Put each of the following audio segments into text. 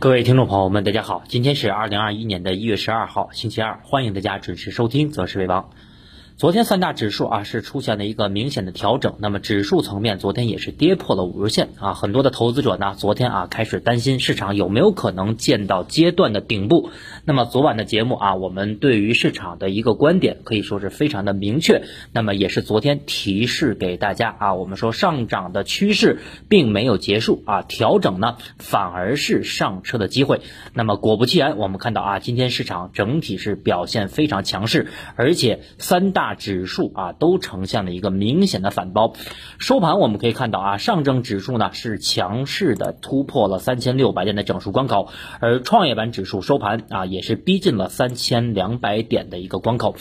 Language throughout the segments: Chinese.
各位听众朋友们，大家好，今天是二零二一年的一月十二号，星期二，欢迎大家准时收听《择时为王》。昨天三大指数啊是出现了一个明显的调整，那么指数层面昨天也是跌破了五日线啊，很多的投资者呢昨天啊开始担心市场有没有可能见到阶段的顶部。那么昨晚的节目啊，我们对于市场的一个观点可以说是非常的明确，那么也是昨天提示给大家啊，我们说上涨的趋势并没有结束啊，调整呢反而是上车的机会。那么果不其然，我们看到啊，今天市场整体是表现非常强势，而且三大。指数啊都呈现了一个明显的反包，收盘我们可以看到啊，上证指数呢是强势的突破了三千六百点的整数关口，而创业板指数收盘啊也是逼近了三千两百点的一个关口。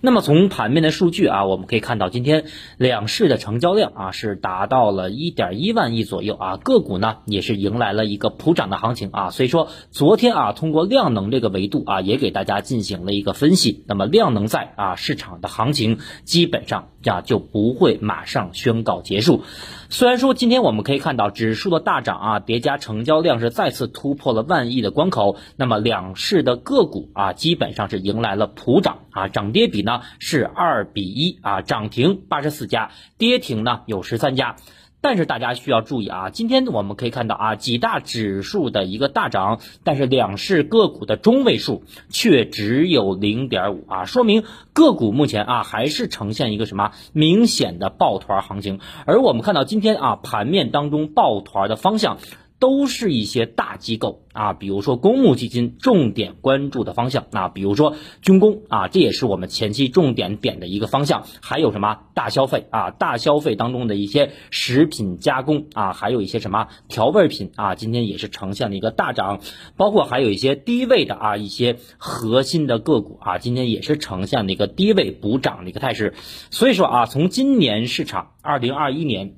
那么从盘面的数据啊，我们可以看到今天两市的成交量啊是达到了一点一万亿左右啊，个股呢也是迎来了一个普涨的行情啊。所以说昨天啊通过量能这个维度啊也给大家进行了一个分析，那么量能在啊市场的行。情基本上呀就不会马上宣告结束。虽然说今天我们可以看到指数的大涨啊，叠加成交量是再次突破了万亿的关口，那么两市的个股啊基本上是迎来了普涨啊，涨跌比呢是二比一啊，涨停八十四家，跌停呢有十三家。但是大家需要注意啊，今天我们可以看到啊，几大指数的一个大涨，但是两市个股的中位数却只有零点五啊，说明个股目前啊还是呈现一个什么明显的抱团行情。而我们看到今天啊盘面当中抱团的方向。都是一些大机构啊，比如说公募基金重点关注的方向啊，比如说军工啊，这也是我们前期重点点的一个方向。还有什么大消费啊，大消费当中的一些食品加工啊，还有一些什么调味品啊，今天也是呈现了一个大涨。包括还有一些低位的啊，一些核心的个股啊，今天也是呈现了一个低位补涨的一个态势。所以说啊，从今年市场二零二一年。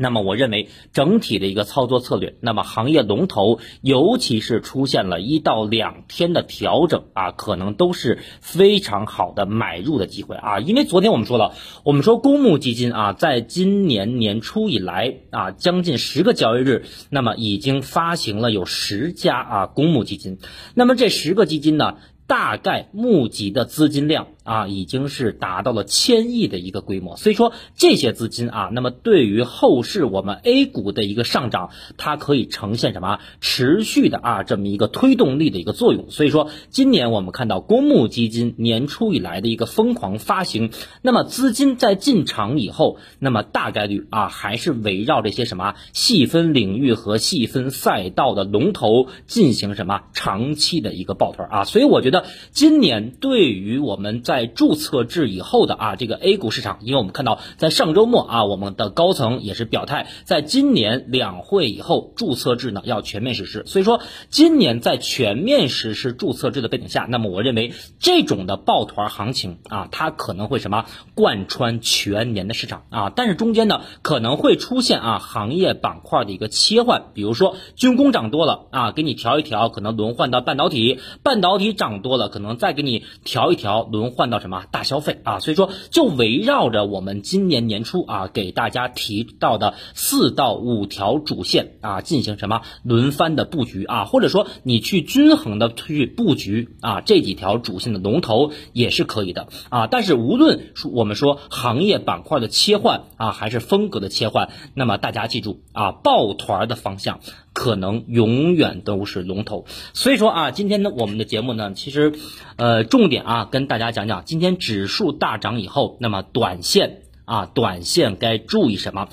那么我认为整体的一个操作策略，那么行业龙头，尤其是出现了一到两天的调整啊，可能都是非常好的买入的机会啊。因为昨天我们说了，我们说公募基金啊，在今年年初以来啊，将近十个交易日，那么已经发行了有十家啊公募基金，那么这十个基金呢？大概募集的资金量啊，已经是达到了千亿的一个规模，所以说这些资金啊，那么对于后市我们 A 股的一个上涨，它可以呈现什么持续的啊这么一个推动力的一个作用。所以说今年我们看到公募基金年初以来的一个疯狂发行，那么资金在进场以后，那么大概率啊还是围绕这些什么细分领域和细分赛道的龙头进行什么长期的一个抱团啊，所以我觉得。今年对于我们在注册制以后的啊这个 A 股市场，因为我们看到在上周末啊，我们的高层也是表态，在今年两会以后注册制呢要全面实施。所以说，今年在全面实施注册制的背景下，那么我认为这种的抱团行情啊，它可能会什么贯穿全年的市场啊，但是中间呢可能会出现啊行业板块的一个切换，比如说军工涨多了啊，给你调一调，可能轮换到半导体，半导体涨多。多了，可能再给你调一调，轮换到什么大消费啊？所以说，就围绕着我们今年年初啊给大家提到的四到五条主线啊，进行什么轮番的布局啊，或者说你去均衡的去布局啊，这几条主线的龙头也是可以的啊。但是无论说我们说行业板块的切换啊，还是风格的切换，那么大家记住啊，抱团的方向。可能永远都是龙头，所以说啊，今天呢，我们的节目呢，其实，呃，重点啊，跟大家讲讲，今天指数大涨以后，那么短线啊，短线该注意什么？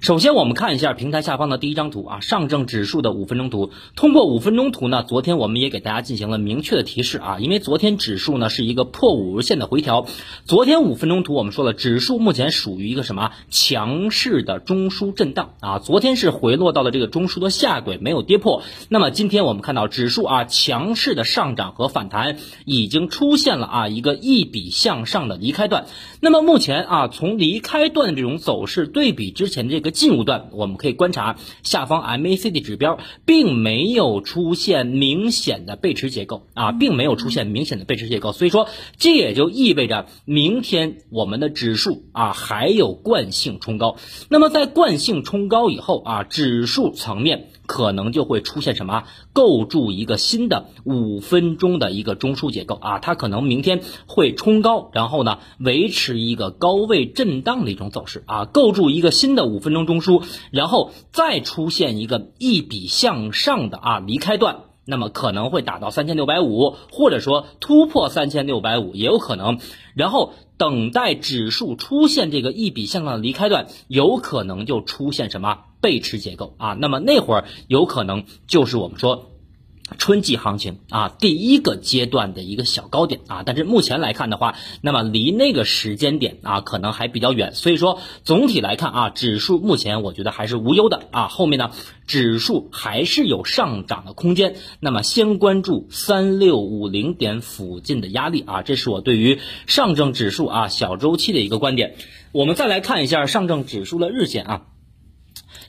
首先，我们看一下平台下方的第一张图啊，上证指数的五分钟图。通过五分钟图呢，昨天我们也给大家进行了明确的提示啊，因为昨天指数呢是一个破五日线的回调。昨天五分钟图我们说了，指数目前属于一个什么强势的中枢震荡啊？昨天是回落到了这个中枢的下轨，没有跌破。那么今天我们看到指数啊强势的上涨和反弹已经出现了啊一个一笔向上的离开段。那么目前啊从离开段的这种走势对比之前这个。个进入段，我们可以观察下方 MACD 指标并没有出现明显的背驰结构啊，并没有出现明显的背驰结构，所以说这也就意味着明天我们的指数啊还有惯性冲高。那么在惯性冲高以后啊，指数层面。可能就会出现什么构筑一个新的五分钟的一个中枢结构啊，它可能明天会冲高，然后呢维持一个高位震荡的一种走势啊，构筑一个新的五分钟中枢，然后再出现一个一笔向上的啊离开段，那么可能会打到三千六百五，或者说突破三千六百五也有可能，然后等待指数出现这个一笔向上的离开段，有可能就出现什么？背驰结构啊，那么那会儿有可能就是我们说春季行情啊第一个阶段的一个小高点啊，但是目前来看的话，那么离那个时间点啊可能还比较远，所以说总体来看啊，指数目前我觉得还是无忧的啊，后面呢指数还是有上涨的空间，那么先关注三六五零点附近的压力啊，这是我对于上证指数啊小周期的一个观点。我们再来看一下上证指数的日线啊。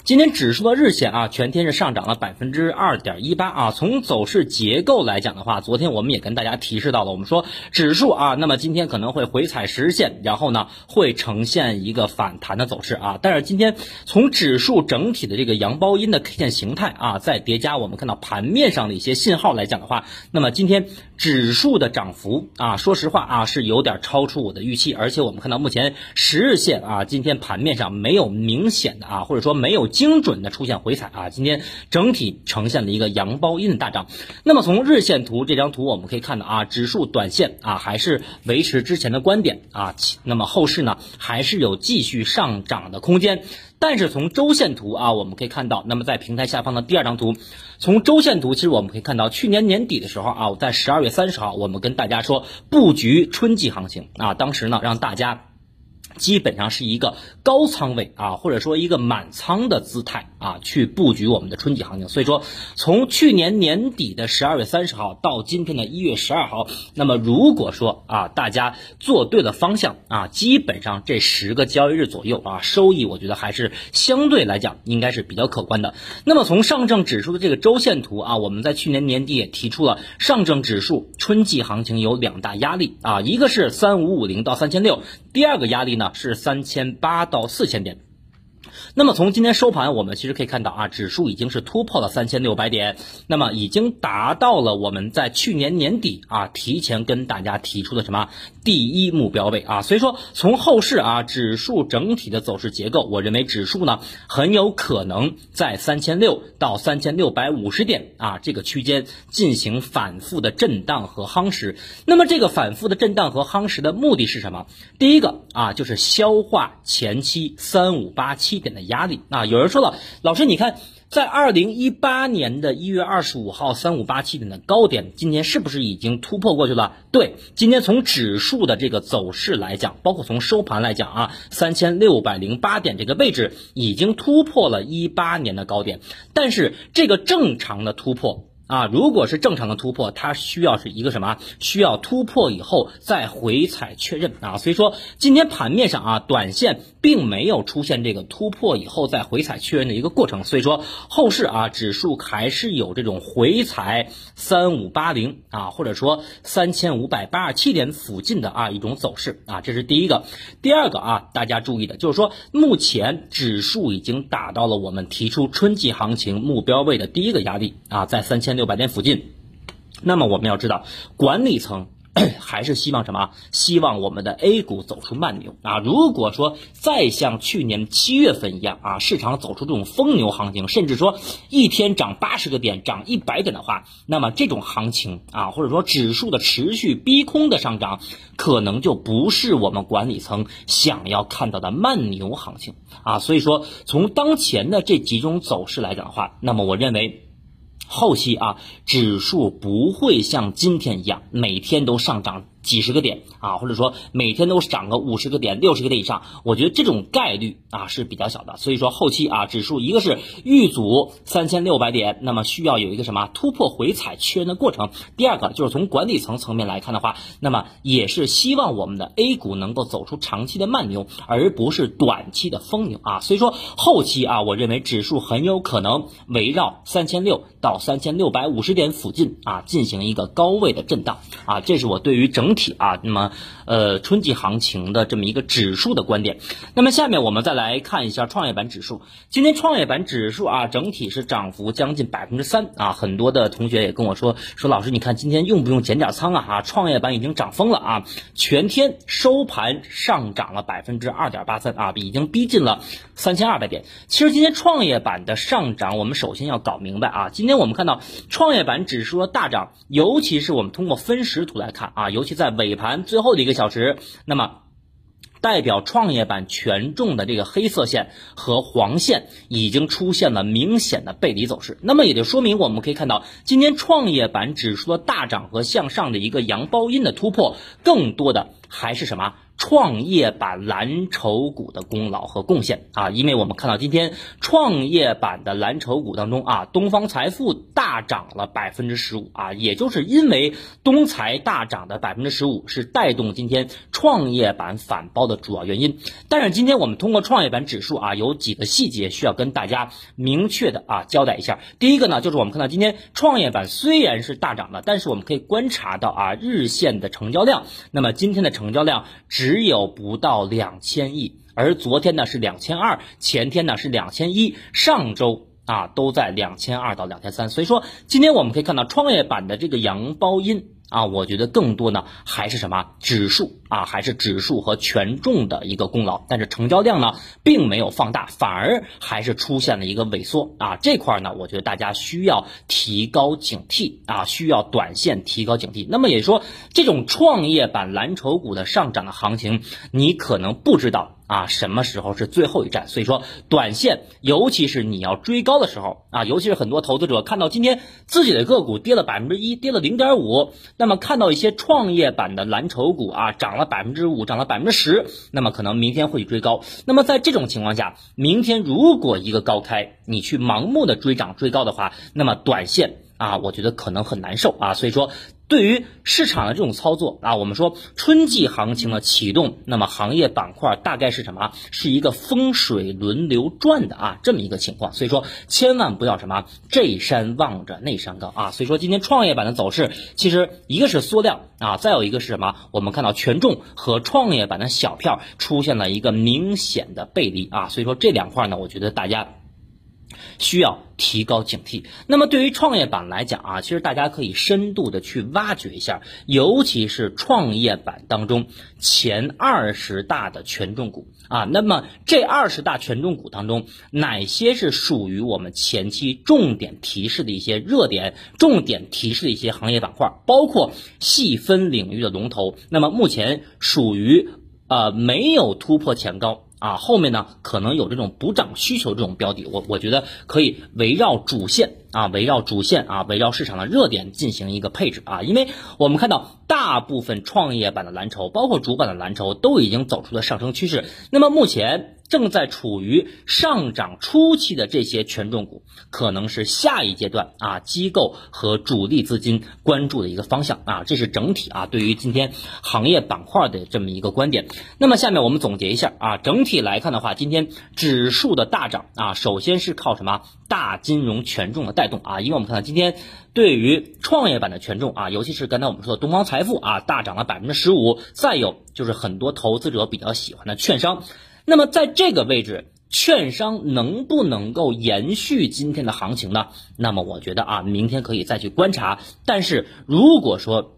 今天指数的日线啊，全天是上涨了百分之二点一八啊。从走势结构来讲的话，昨天我们也跟大家提示到了，我们说指数啊，那么今天可能会回踩十日线，然后呢会呈现一个反弹的走势啊。但是今天从指数整体的这个阳包阴的 K 线形态啊，再叠加我们看到盘面上的一些信号来讲的话，那么今天指数的涨幅啊，说实话啊是有点超出我的预期，而且我们看到目前十日线啊，今天盘面上没有明显的啊，或者说没有。精准的出现回踩啊，今天整体呈现了一个阳包阴的大涨。那么从日线图这张图我们可以看到啊，指数短线啊还是维持之前的观点啊，那么后市呢还是有继续上涨的空间。但是从周线图啊，我们可以看到，那么在平台下方的第二张图，从周线图其实我们可以看到，去年年底的时候啊，我在十二月三十号，我们跟大家说布局春季行情啊，当时呢让大家。基本上是一个高仓位啊，或者说一个满仓的姿态啊，去布局我们的春季行情。所以说，从去年年底的十二月三十号到今天的一月十二号，那么如果说啊，大家做对了方向啊，基本上这十个交易日左右啊，收益我觉得还是相对来讲应该是比较可观的。那么从上证指数的这个周线图啊，我们在去年年底也提出了上证指数春季行情有两大压力啊，一个是三五五零到三千六，第二个压力呢。是三千八到四千点。那么从今天收盘，我们其实可以看到啊，指数已经是突破了三千六百点，那么已经达到了我们在去年年底啊提前跟大家提出的什么第一目标位啊。所以说，从后市啊指数整体的走势结构，我认为指数呢很有可能在三千六到三千六百五十点啊这个区间进行反复的震荡和夯实。那么这个反复的震荡和夯实的目的是什么？第一个啊就是消化前期三五八七点的。压力啊！有人说了，老师，你看，在二零一八年的一月二十五号三五八七点的高点，今天是不是已经突破过去了？对，今天从指数的这个走势来讲，包括从收盘来讲啊，三千六百零八点这个位置已经突破了一八年的高点，但是这个正常的突破。啊，如果是正常的突破，它需要是一个什么？需要突破以后再回踩确认啊。所以说今天盘面上啊，短线并没有出现这个突破以后再回踩确认的一个过程。所以说后市啊，指数还是有这种回踩三五八零啊，或者说三千五百八十七点附近的啊一种走势啊。这是第一个。第二个啊，大家注意的就是说，目前指数已经达到了我们提出春季行情目标位的第一个压力啊，在三千。六百点附近，那么我们要知道，管理层 还是希望什么？希望我们的 A 股走出慢牛啊！如果说再像去年七月份一样啊，市场走出这种疯牛行情，甚至说一天涨八十个点、涨一百点的话，那么这种行情啊，或者说指数的持续逼空的上涨，可能就不是我们管理层想要看到的慢牛行情啊！所以说，从当前的这几种走势来讲的话，那么我认为。后期啊，指数不会像今天一样每天都上涨几十个点啊，或者说每天都涨个五十个点、六十个点以上，我觉得这种概率啊是比较小的。所以说后期啊，指数一个是遇阻三千六百点，那么需要有一个什么突破回踩确认的过程。第二个就是从管理层层面来看的话，那么也是希望我们的 A 股能够走出长期的慢牛，而不是短期的疯牛啊。所以说后期啊，我认为指数很有可能围绕三千六到三千六百五十点附近啊进行一个高位的震荡啊，这是我对于整。整啊，那么呃春季行情的这么一个指数的观点。那么下面我们再来看一下创业板指数。今天创业板指数啊，整体是涨幅将近百分之三啊。很多的同学也跟我说说，老师你看今天用不用减点仓啊？啊，创业板已经涨疯了啊，全天收盘上涨了百分之二点八三啊，已经逼近了三千二百点。其实今天创业板的上涨，我们首先要搞明白啊，今天我们看到创业板指数的大涨，尤其是我们通过分时图来看啊，尤其。在尾盘最后的一个小时，那么代表创业板权重的这个黑色线和黄线已经出现了明显的背离走势，那么也就说明我们可以看到，今天创业板指数的大涨和向上的一个阳包阴的突破，更多的还是什么？创业板蓝筹股的功劳和贡献啊，因为我们看到今天创业板的蓝筹股当中啊，东方财富大涨了百分之十五啊，也就是因为东财大涨的百分之十五是带动今天创业板反包的主要原因。但是今天我们通过创业板指数啊，有几个细节需要跟大家明确的啊交代一下。第一个呢，就是我们看到今天创业板虽然是大涨的，但是我们可以观察到啊，日线的成交量，那么今天的成交量只。只有不到两千亿，而昨天呢是两千二，前天呢是两千一，上周啊都在两千二到两千三，所以说今天我们可以看到创业板的这个阳包阴。啊，我觉得更多呢还是什么指数啊，还是指数和权重的一个功劳。但是成交量呢并没有放大，反而还是出现了一个萎缩啊。这块呢，我觉得大家需要提高警惕啊，需要短线提高警惕。那么也说，这种创业板蓝筹股的上涨的行情，你可能不知道。啊，什么时候是最后一站？所以说，短线尤其是你要追高的时候啊，尤其是很多投资者看到今天自己的个股跌了百分之一，跌了零点五，那么看到一些创业板的蓝筹股啊涨涨了百分之五，涨了百分之十，那么可能明天会追高。那么在这种情况下，明天如果一个高开，你去盲目的追涨追高的话，那么短线啊，我觉得可能很难受啊。所以说。对于市场的这种操作啊，我们说春季行情的启动，那么行业板块大概是什么？是一个风水轮流转的啊，这么一个情况。所以说，千万不要什么这山望着那山高啊。所以说，今天创业板的走势，其实一个是缩量啊，再有一个是什么？我们看到权重和创业板的小票出现了一个明显的背离啊。所以说这两块呢，我觉得大家。需要提高警惕。那么对于创业板来讲啊，其实大家可以深度的去挖掘一下，尤其是创业板当中前二十大的权重股啊。那么这二十大权重股当中，哪些是属于我们前期重点提示的一些热点、重点提示的一些行业板块，包括细分领域的龙头。那么目前属于呃没有突破前高。啊，后面呢可能有这种补涨需求这种标的，我我觉得可以围绕主线啊，围绕主线啊，围绕市场的热点进行一个配置啊，因为我们看到大部分创业板的蓝筹，包括主板的蓝筹都已经走出了上升趋势，那么目前。正在处于上涨初期的这些权重股，可能是下一阶段啊机构和主力资金关注的一个方向啊，这是整体啊对于今天行业板块的这么一个观点。那么下面我们总结一下啊，整体来看的话，今天指数的大涨啊，首先是靠什么大金融权重的带动啊，因为我们看到今天对于创业板的权重啊，尤其是刚才我们说的东方财富啊，大涨了百分之十五，再有就是很多投资者比较喜欢的券商。那么在这个位置，券商能不能够延续今天的行情呢？那么我觉得啊，明天可以再去观察。但是如果说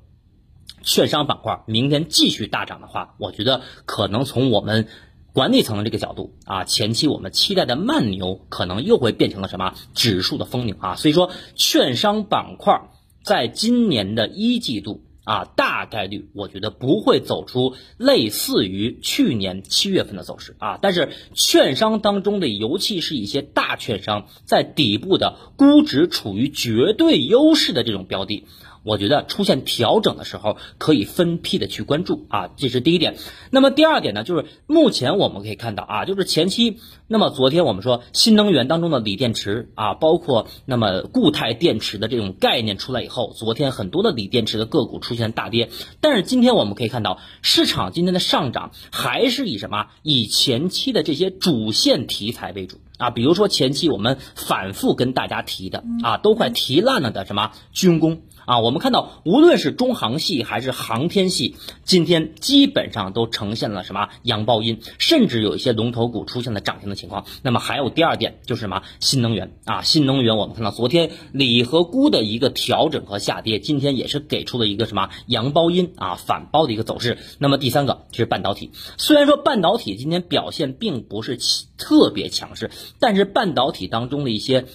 券商板块明天继续大涨的话，我觉得可能从我们管理层的这个角度啊，前期我们期待的慢牛可能又会变成了什么指数的疯牛啊。所以说，券商板块在今年的一季度。啊，大概率我觉得不会走出类似于去年七月份的走势啊。但是券商当中的，尤其是一些大券商在底部的估值处于绝对优势的这种标的，我觉得出现调整的时候，可以分批的去关注啊，这是第一点。那么第二点呢，就是目前我们可以看到啊，就是前期，那么昨天我们说新能源当中的锂电池啊，包括那么固态电池的这种概念出来以后，昨天很多的锂电池的个股出现大跌。但是今天我们可以看到，市场今天的上涨还是以什么？以前期的这些主线题材为主啊，比如说前期我们反复跟大家提的啊，都快提烂了的什么军工。啊，我们看到，无论是中航系还是航天系，今天基本上都呈现了什么阳包阴，甚至有一些龙头股出现了涨停的情况。那么还有第二点就是什么新能源啊，新能源我们看到昨天锂和钴的一个调整和下跌，今天也是给出了一个什么阳包阴啊反包的一个走势。那么第三个就是半导体，虽然说半导体今天表现并不是特别强势，但是半导体当中的一些。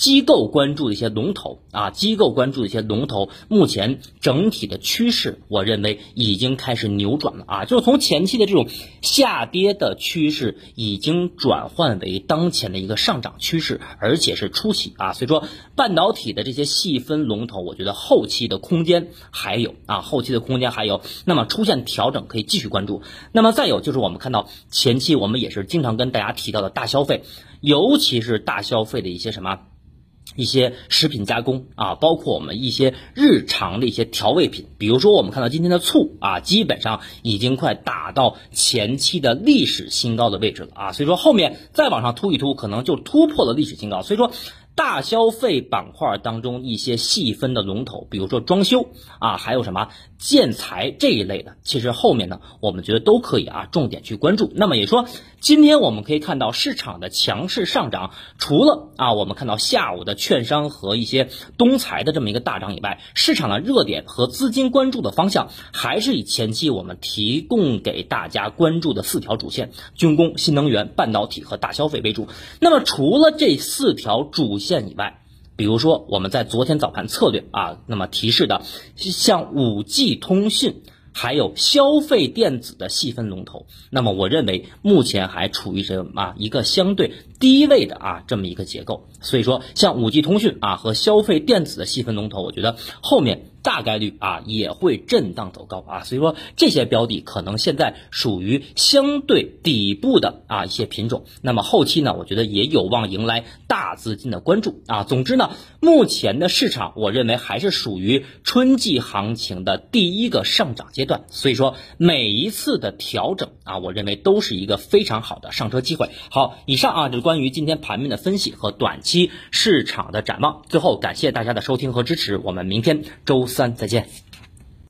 机构关注的一些龙头啊，机构关注的一些龙头，目前整体的趋势，我认为已经开始扭转了啊，就是从前期的这种下跌的趋势，已经转换为当前的一个上涨趋势，而且是初期啊，所以说半导体的这些细分龙头，我觉得后期的空间还有啊，后期的空间还有，那么出现调整可以继续关注。那么再有就是我们看到前期我们也是经常跟大家提到的大消费，尤其是大消费的一些什么。一些食品加工啊，包括我们一些日常的一些调味品，比如说我们看到今天的醋啊，基本上已经快打到前期的历史新高的位置了啊，所以说后面再往上突一突，可能就突破了历史新高，所以说。大消费板块当中一些细分的龙头，比如说装修啊，还有什么建材这一类的，其实后面呢，我们觉得都可以啊，重点去关注。那么也说，今天我们可以看到市场的强势上涨，除了啊，我们看到下午的券商和一些东财的这么一个大涨以外，市场的热点和资金关注的方向还是以前期我们提供给大家关注的四条主线：军工、新能源、半导体和大消费为主。那么除了这四条主，线以外，比如说我们在昨天早盘策略啊，那么提示的像五 G 通讯，还有消费电子的细分龙头，那么我认为目前还处于什么一个相对低位的啊这么一个结构，所以说像五 G 通讯啊和消费电子的细分龙头，我觉得后面。大概率啊也会震荡走高啊，所以说这些标的可能现在属于相对底部的啊一些品种，那么后期呢，我觉得也有望迎来大资金的关注啊。总之呢，目前的市场我认为还是属于春季行情的第一个上涨阶段，所以说每一次的调整啊，我认为都是一个非常好的上车机会。好，以上啊就是关于今天盘面的分析和短期市场的展望。最后感谢大家的收听和支持，我们明天周三，再见。